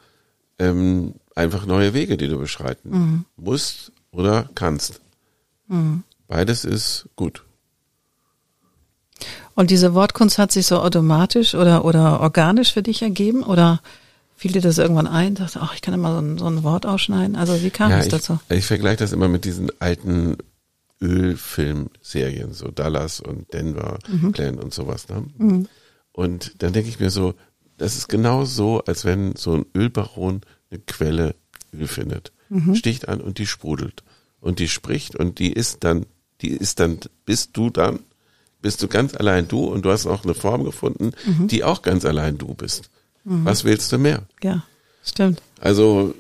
ähm, einfach neue Wege, die du beschreiten musst oder kannst. beides ist gut.
Und diese Wortkunst hat sich so automatisch oder, oder organisch für dich ergeben? Oder fiel dir das irgendwann ein? Dachte, ach, ich kann immer so ein, so ein Wort ausschneiden. Also wie kam
ja,
es
ich,
dazu?
Ich vergleiche das immer mit diesen alten Ölfilmserien, so Dallas und Denver, mhm. Glenn und sowas. Ne? Mhm. Und dann denke ich mir so, das ist genau so, als wenn so ein Ölbaron eine Quelle Öl findet, mhm. sticht an und die sprudelt und die spricht und die ist dann, die ist dann, bist du dann, bist du ganz allein du und du hast auch eine Form gefunden, mhm. die auch ganz allein du bist. Mhm. Was willst du mehr?
Ja, stimmt.
Also,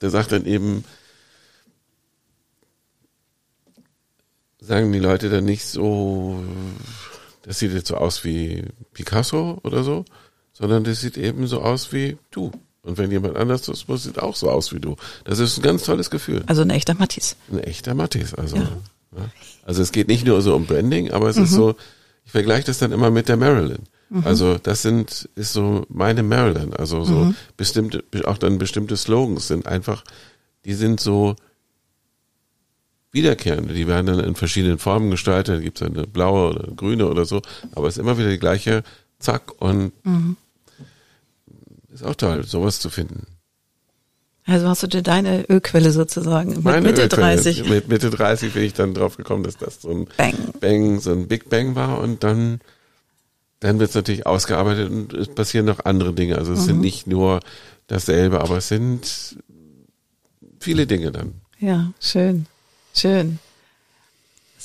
der sagt dann eben, sagen die Leute dann nicht so, das sieht jetzt so aus wie Picasso oder so, sondern das sieht eben so aus wie du. Und wenn jemand anders das muss, sieht auch so aus wie du. Das ist ein ganz tolles Gefühl.
Also ein echter Matisse.
Ein echter Matisse, also. Ja. Also es geht nicht nur so um Branding, aber es mhm. ist so, ich vergleiche das dann immer mit der Marilyn. Mhm. Also das sind, ist so meine Marilyn. Also so mhm. bestimmte, auch dann bestimmte Slogans sind einfach, die sind so, wiederkehrende. Die werden dann in verschiedenen Formen gestaltet. Da gibt es eine blaue oder eine grüne oder so. Aber es ist immer wieder die gleiche Zack und mhm. ist auch toll, sowas zu finden.
Also hast du dir deine Ölquelle sozusagen mit
Meine
Mitte
Ölquelle.
30?
Mit Mitte 30 bin ich dann drauf gekommen, dass das so ein
Bang,
Bang so ein Big Bang war und dann dann wird es natürlich ausgearbeitet und es passieren noch andere Dinge. Also es mhm. sind nicht nur dasselbe, aber es sind viele Dinge dann.
Ja, schön. Schön.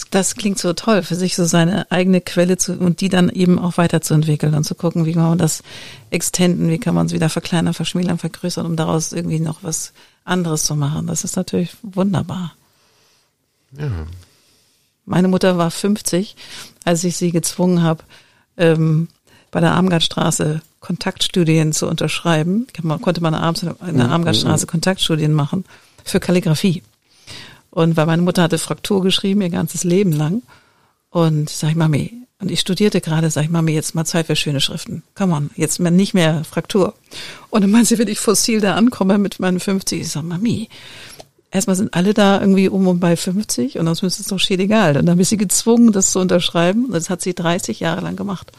Das klingt so toll, für sich so seine eigene Quelle zu und die dann eben auch weiterzuentwickeln und zu gucken, wie kann man das extenden, wie kann man es wieder verkleinern, verschmälern, vergrößern, um daraus irgendwie noch was anderes zu machen. Das ist natürlich wunderbar.
Ja.
Meine Mutter war 50, als ich sie gezwungen habe, ähm, bei der Armgardstraße Kontaktstudien zu unterschreiben. Man konnte man abends in der Armgardstraße Kontaktstudien machen für Kalligrafie. Und weil meine Mutter hatte Fraktur geschrieben, ihr ganzes Leben lang. Und sag ich, Mami, und ich studierte gerade, sag ich, Mami, jetzt mal Zeit für schöne Schriften. Come on, jetzt nicht mehr Fraktur. Und dann meint sie, wenn ich fossil da ankomme mit meinen 50, ich sag, Mami, erstmal sind alle da irgendwie um und bei 50 und sonst müsste es doch schädegal. Und dann ich sie gezwungen, das zu unterschreiben. Und das hat sie 30 Jahre lang gemacht.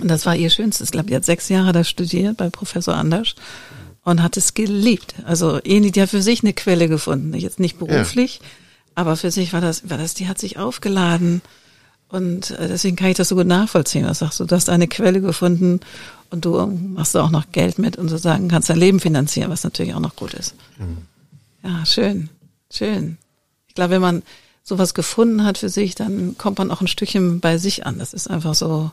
Und das war ihr Schönstes. Ich glaube, die hat sechs Jahre da studiert bei Professor Anders und hat es geliebt. Also Eni, die hat für sich eine Quelle gefunden. Jetzt nicht beruflich, ja. aber für sich war das, war das, die hat sich aufgeladen. Und äh, deswegen kann ich das so gut nachvollziehen. Was sagst du, du hast eine Quelle gefunden und du machst da auch noch Geld mit und sozusagen kannst dein Leben finanzieren, was natürlich auch noch gut ist. Mhm. Ja, schön, schön. Ich glaube, wenn man sowas gefunden hat für sich, dann kommt man auch ein Stückchen bei sich an. Das ist einfach so.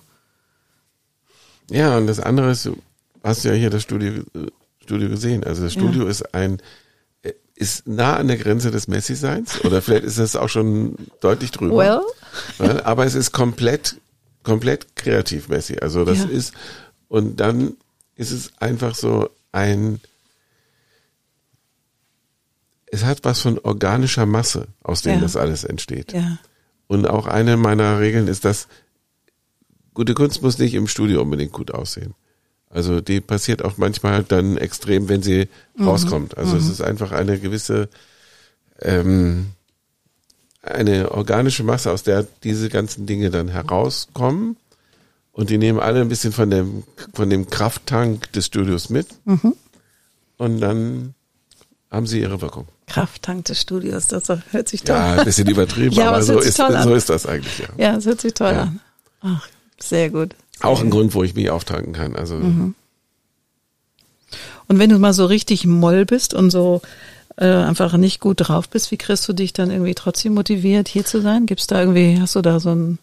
Ja, und das andere ist, du hast ja hier das Studio äh, Studio gesehen. Also das Studio ja. ist ein ist nah an der Grenze des Messi-Seins oder vielleicht ist es auch schon deutlich drüber.
Well.
Aber es ist komplett, komplett kreativ Messi. Also das ja. ist, und dann ist es einfach so ein, es hat was von organischer Masse, aus dem ja. das alles entsteht.
Ja.
Und auch eine meiner Regeln ist, dass gute Kunst muss nicht im Studio unbedingt gut aussehen. Also die passiert auch manchmal dann extrem, wenn sie mhm. rauskommt. Also mhm. es ist einfach eine gewisse ähm, eine organische Masse, aus der diese ganzen Dinge dann herauskommen. Und die nehmen alle ein bisschen von dem, von dem Krafttank des Studios mit. Mhm. Und dann haben sie ihre Wirkung.
Krafttank des Studios, das hört sich toll
an. Ja, ein bisschen übertrieben, [laughs] ja, aber, aber so, ist, so ist das eigentlich, ja.
Ja, es hört sich toll ja. an. Ach, sehr gut.
Auch ein Grund, wo ich mich auftanken kann. Also. Mhm.
Und wenn du mal so richtig moll bist und so äh, einfach nicht gut drauf bist, wie kriegst du dich dann irgendwie trotzdem motiviert, hier zu sein? Gibt's da irgendwie, hast du da so einen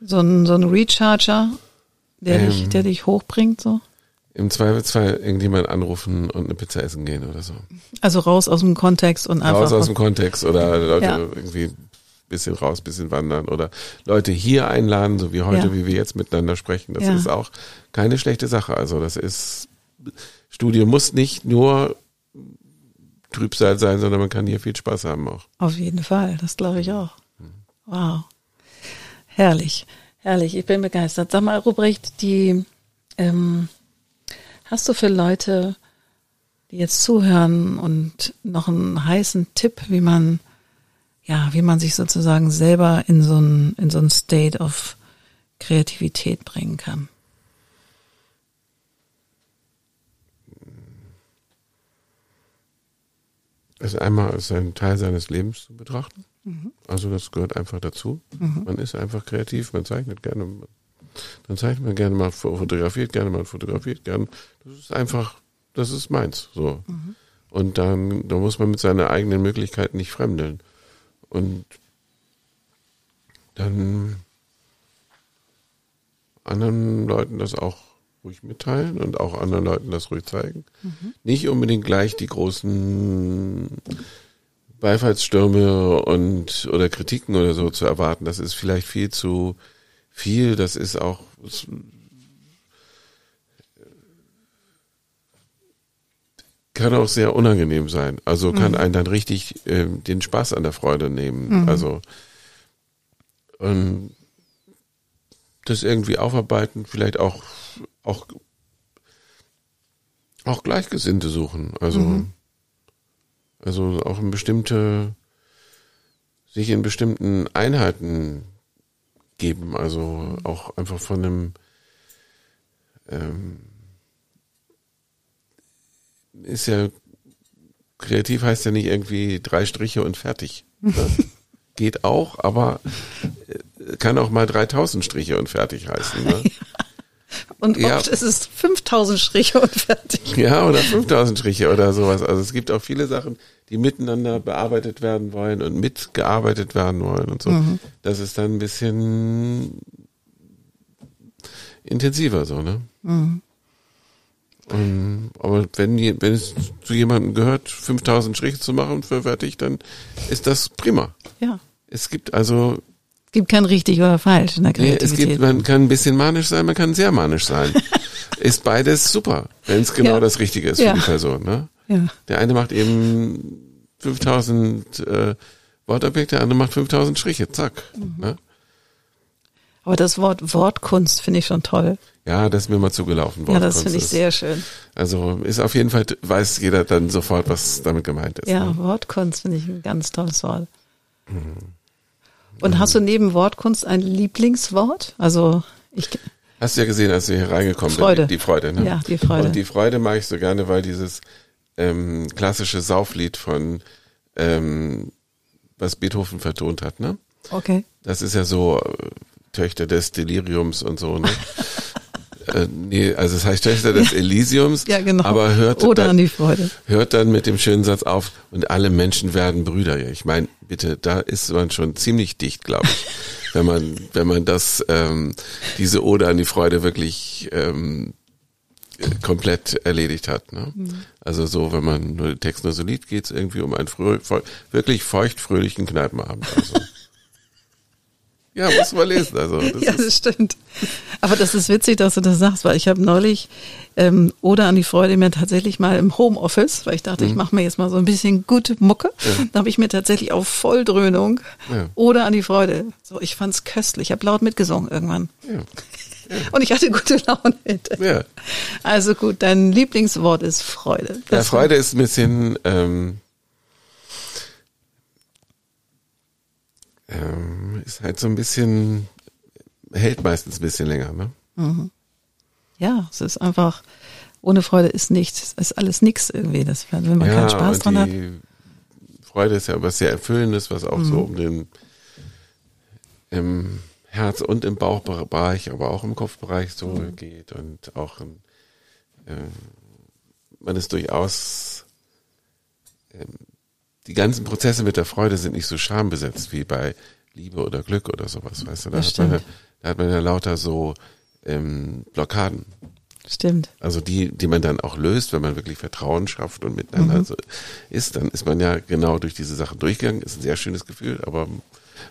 so einen, so einen Recharger, der ähm, dich, der dich hochbringt so?
Im Zweifelsfall irgendjemand anrufen und eine Pizza essen gehen oder so.
Also raus aus dem Kontext und einfach.
Raus aus dem Kontext oder Leute ja. irgendwie bisschen raus, bisschen wandern oder Leute hier einladen, so wie heute, ja. wie wir jetzt miteinander sprechen. Das ja. ist auch keine schlechte Sache. Also das ist, Studio muss nicht nur Trübsal sein, sondern man kann hier viel Spaß haben auch.
Auf jeden Fall, das glaube ich auch. Wow. Herrlich, herrlich, ich bin begeistert. Sag mal, Ruprecht, die, ähm, hast du für Leute, die jetzt zuhören und noch einen heißen Tipp, wie man ja, wie man sich sozusagen selber in so ein, in so ein State of Kreativität bringen kann.
Es einmal als einen Teil seines Lebens zu betrachten. Mhm. Also das gehört einfach dazu. Mhm. Man ist einfach kreativ, man zeichnet gerne, dann zeichnet man gerne mal, fotografiert gerne mal, fotografiert gerne. Das ist einfach, das ist meins. So. Mhm. Und dann, da muss man mit seinen eigenen Möglichkeiten nicht fremdeln. Und dann anderen Leuten das auch ruhig mitteilen und auch anderen Leuten das ruhig zeigen. Mhm. Nicht unbedingt gleich die großen Beifallsstürme und oder Kritiken oder so zu erwarten. Das ist vielleicht viel zu viel. Das ist auch kann auch sehr unangenehm sein. Also kann mhm. einen dann richtig äh, den Spaß an der Freude nehmen. Mhm. Also und das irgendwie aufarbeiten, vielleicht auch auch auch Gleichgesinnte suchen. Also mhm. also auch in bestimmte sich in bestimmten Einheiten geben. Also auch einfach von einem ähm, ist ja kreativ heißt ja nicht irgendwie drei Striche und fertig. Ne? [laughs] Geht auch, aber äh, kann auch mal 3000 Striche und fertig heißen. Ne? [laughs]
Und ja. oft ist es 5000 Striche und fertig. [laughs]
Ja, oder 5000 Striche oder sowas. Also es gibt auch viele Sachen, die miteinander bearbeitet werden wollen und mitgearbeitet werden wollen und so. Mhm. Das ist dann ein bisschen intensiver so, ne? Mhm. Und, aber wenn, wenn es zu jemandem gehört, 5000 Striche zu machen für fertig, dann ist das prima.
Ja.
Es gibt also
es gibt kein richtig oder falsch in der Kreativität.
Nee, es gibt, man kann ein bisschen manisch sein, man kann sehr manisch sein. [laughs] ist beides super, wenn es genau ja. das Richtige ist ja. für die Person. Ne? Ja. Der eine macht eben 5000 äh, Wortobjekte, der andere macht 5000 Striche, zack. Mhm. Ne?
Aber das Wort Wortkunst finde ich schon toll.
Ja, das ist mir mal zugelaufen.
Wortkunst ja, das finde ich ist, sehr schön.
Also ist auf jeden Fall, weiß jeder dann sofort, was damit gemeint ist.
Ja, ne? Wortkunst finde ich ein ganz tolles Wort. Mhm. Und hast du neben Wortkunst ein Lieblingswort? Also ich.
Hast du ja gesehen, als du hier reingekommen
Freude.
bist. Die, die Freude, ne?
Ja, die Freude.
Und die Freude mag ich so gerne, weil dieses ähm, klassische Sauflied von ähm, was Beethoven vertont hat, ne?
Okay.
Das ist ja so äh, Töchter des Deliriums und so, ne? [laughs] äh, nee, also es heißt Töchter des Elysiums,
ja, genau.
aber hört
Oder
dann,
an die Freude.
hört dann mit dem schönen Satz auf und alle Menschen werden Brüder. Ich meine, bitte, da ist man schon ziemlich dicht, glaube ich, [laughs] wenn man wenn man das ähm, diese Ode an die Freude wirklich ähm, komplett erledigt hat. Ne? Mhm. Also so, wenn man nur den Text nur so liest, geht es irgendwie um einen frö wirklich feuchtfröhlichen Kneipenabend. Also. [laughs] Ja, muss man lesen. Also [laughs]
das ja, das stimmt. Aber das ist witzig, dass du das sagst, weil ich habe neulich ähm, Oder an die Freude mir tatsächlich mal im Homeoffice, weil ich dachte, mhm. ich mache mir jetzt mal so ein bisschen gute Mucke. Ja. Da habe ich mir tatsächlich auf Volldröhnung ja. Oder an die Freude. So, ich fand's köstlich. Ich habe laut mitgesungen irgendwann. Ja. Und ich hatte gute Laune hinterher. Ja. Also gut, dein Lieblingswort ist Freude.
Das ja, Freude ist ein bisschen ähm, ähm, ist halt so ein bisschen, hält meistens ein bisschen länger, ne? Mhm.
Ja, es ist einfach, ohne Freude ist nichts, ist alles nix irgendwie, das, wenn man ja, keinen Spaß dran hat.
Freude ist ja was sehr Erfüllendes, was auch mhm. so um den, im Herz- und im Bauchbereich, aber auch im Kopfbereich so mhm. geht und auch, in, äh, man ist durchaus, ähm, die ganzen Prozesse mit der Freude sind nicht so schambesetzt wie bei Liebe oder Glück oder sowas, weißt du? Da, hat man, ja, da hat man ja lauter so ähm, Blockaden.
Stimmt.
Also die, die man dann auch löst, wenn man wirklich Vertrauen schafft und miteinander mhm. so ist, dann ist man ja genau durch diese Sachen durchgegangen. Ist ein sehr schönes Gefühl, aber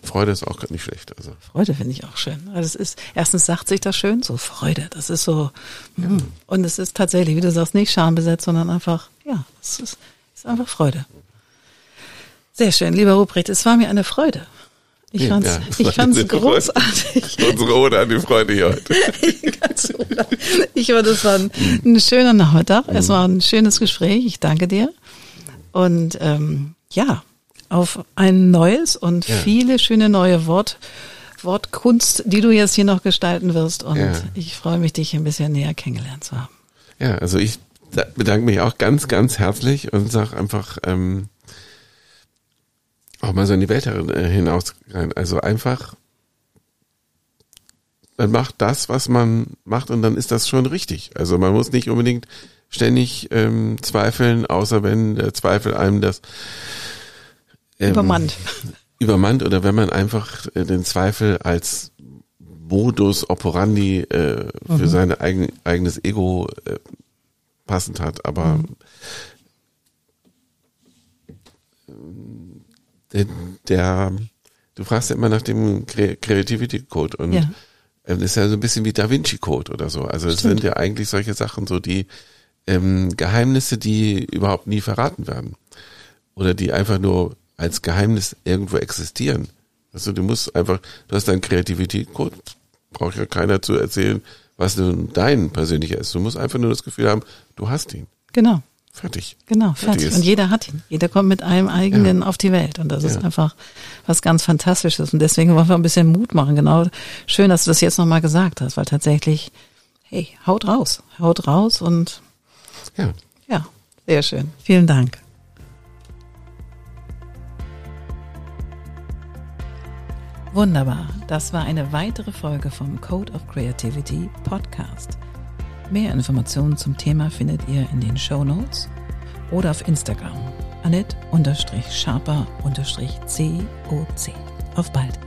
Freude ist auch nicht schlecht. Also.
Freude finde ich auch schön. Also es ist, erstens sagt sich das schön, so Freude, das ist so, ja. Hm. und es ist tatsächlich, wie du sagst, nicht schambesetzt, sondern einfach, ja, es ist, ist einfach Freude. Sehr schön, lieber Ruprecht, es war mir eine Freude. Ich fand's, ja, ich fand's großartig.
Unsere Ode an die Freude hier heute. [laughs]
ich fand, es war ein, ein, schöner Nachmittag. Es war ein schönes Gespräch. Ich danke dir. Und ähm, ja, auf ein neues und
Ja.
viele schöne neue Wort, Wortkunst, die du jetzt hier noch gestalten wirst. Und
Ja.
ich freue mich, dich ein bisschen näher kennengelernt zu haben.
Ja, also ich da- bedanke mich auch ganz, ganz herzlich und sag einfach ähm, auch mal so in die Welt äh, hinaus. Also einfach, man macht das, was man macht und dann ist das schon richtig. Also man muss nicht unbedingt ständig ähm, zweifeln, außer wenn der Zweifel einem das ähm,
Übermannt. [laughs]
übermannt oder wenn man einfach äh, den Zweifel als Modus operandi äh, für sein eigen, eigenes Ego äh, passend hat. Aber der, der, du fragst ja immer nach dem Cre- Creativity Code und
Ja.
ähm, das ist ja so ein bisschen wie Da Vinci Code oder so. Also es sind ja eigentlich solche Sachen so die ähm, Geheimnisse, die überhaupt nie verraten werden oder die einfach nur als Geheimnis irgendwo existieren. Also du musst einfach, du hast deinen Kreativität-Code, braucht ja keiner zu erzählen, was nun dein persönlicher ist. Du musst einfach nur das Gefühl haben, du hast ihn.
Genau.
Fertig.
Genau,
Fertig
fertig.
ist.
Und jeder hat ihn. Jeder kommt mit einem eigenen auf die Welt. Und das ist
Ja.
einfach was ganz Fantastisches. Und deswegen wollen wir ein bisschen Mut machen. Genau. Schön, dass du das jetzt nochmal gesagt hast, weil tatsächlich, hey, haut raus. Haut raus und
Ja.
ja, sehr schön. Vielen Dank. Wunderbar. Das war eine weitere Folge vom Code of Creativity Podcast. Mehr Informationen zum Thema findet ihr in den Show Notes oder auf Instagram. Annette-Sharper-COC. Auf bald.